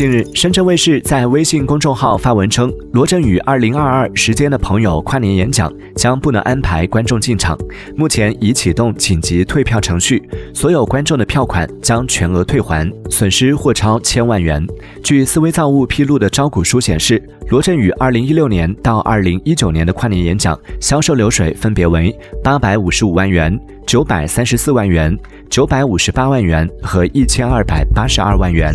近日深圳卫视在微信公众号发文称罗振宇二零二二时间的朋友跨年演讲将不能安排观众进场目前已启动紧急退票程序所有观众的票款将全额退还损失或超千万元。据思维造物披露的招股书显示罗振宇二零一六年到二零一九年的跨年演讲销售流水分别为八百五十五万元九百三十四万元九百五十八万元和一千二百八十二万元。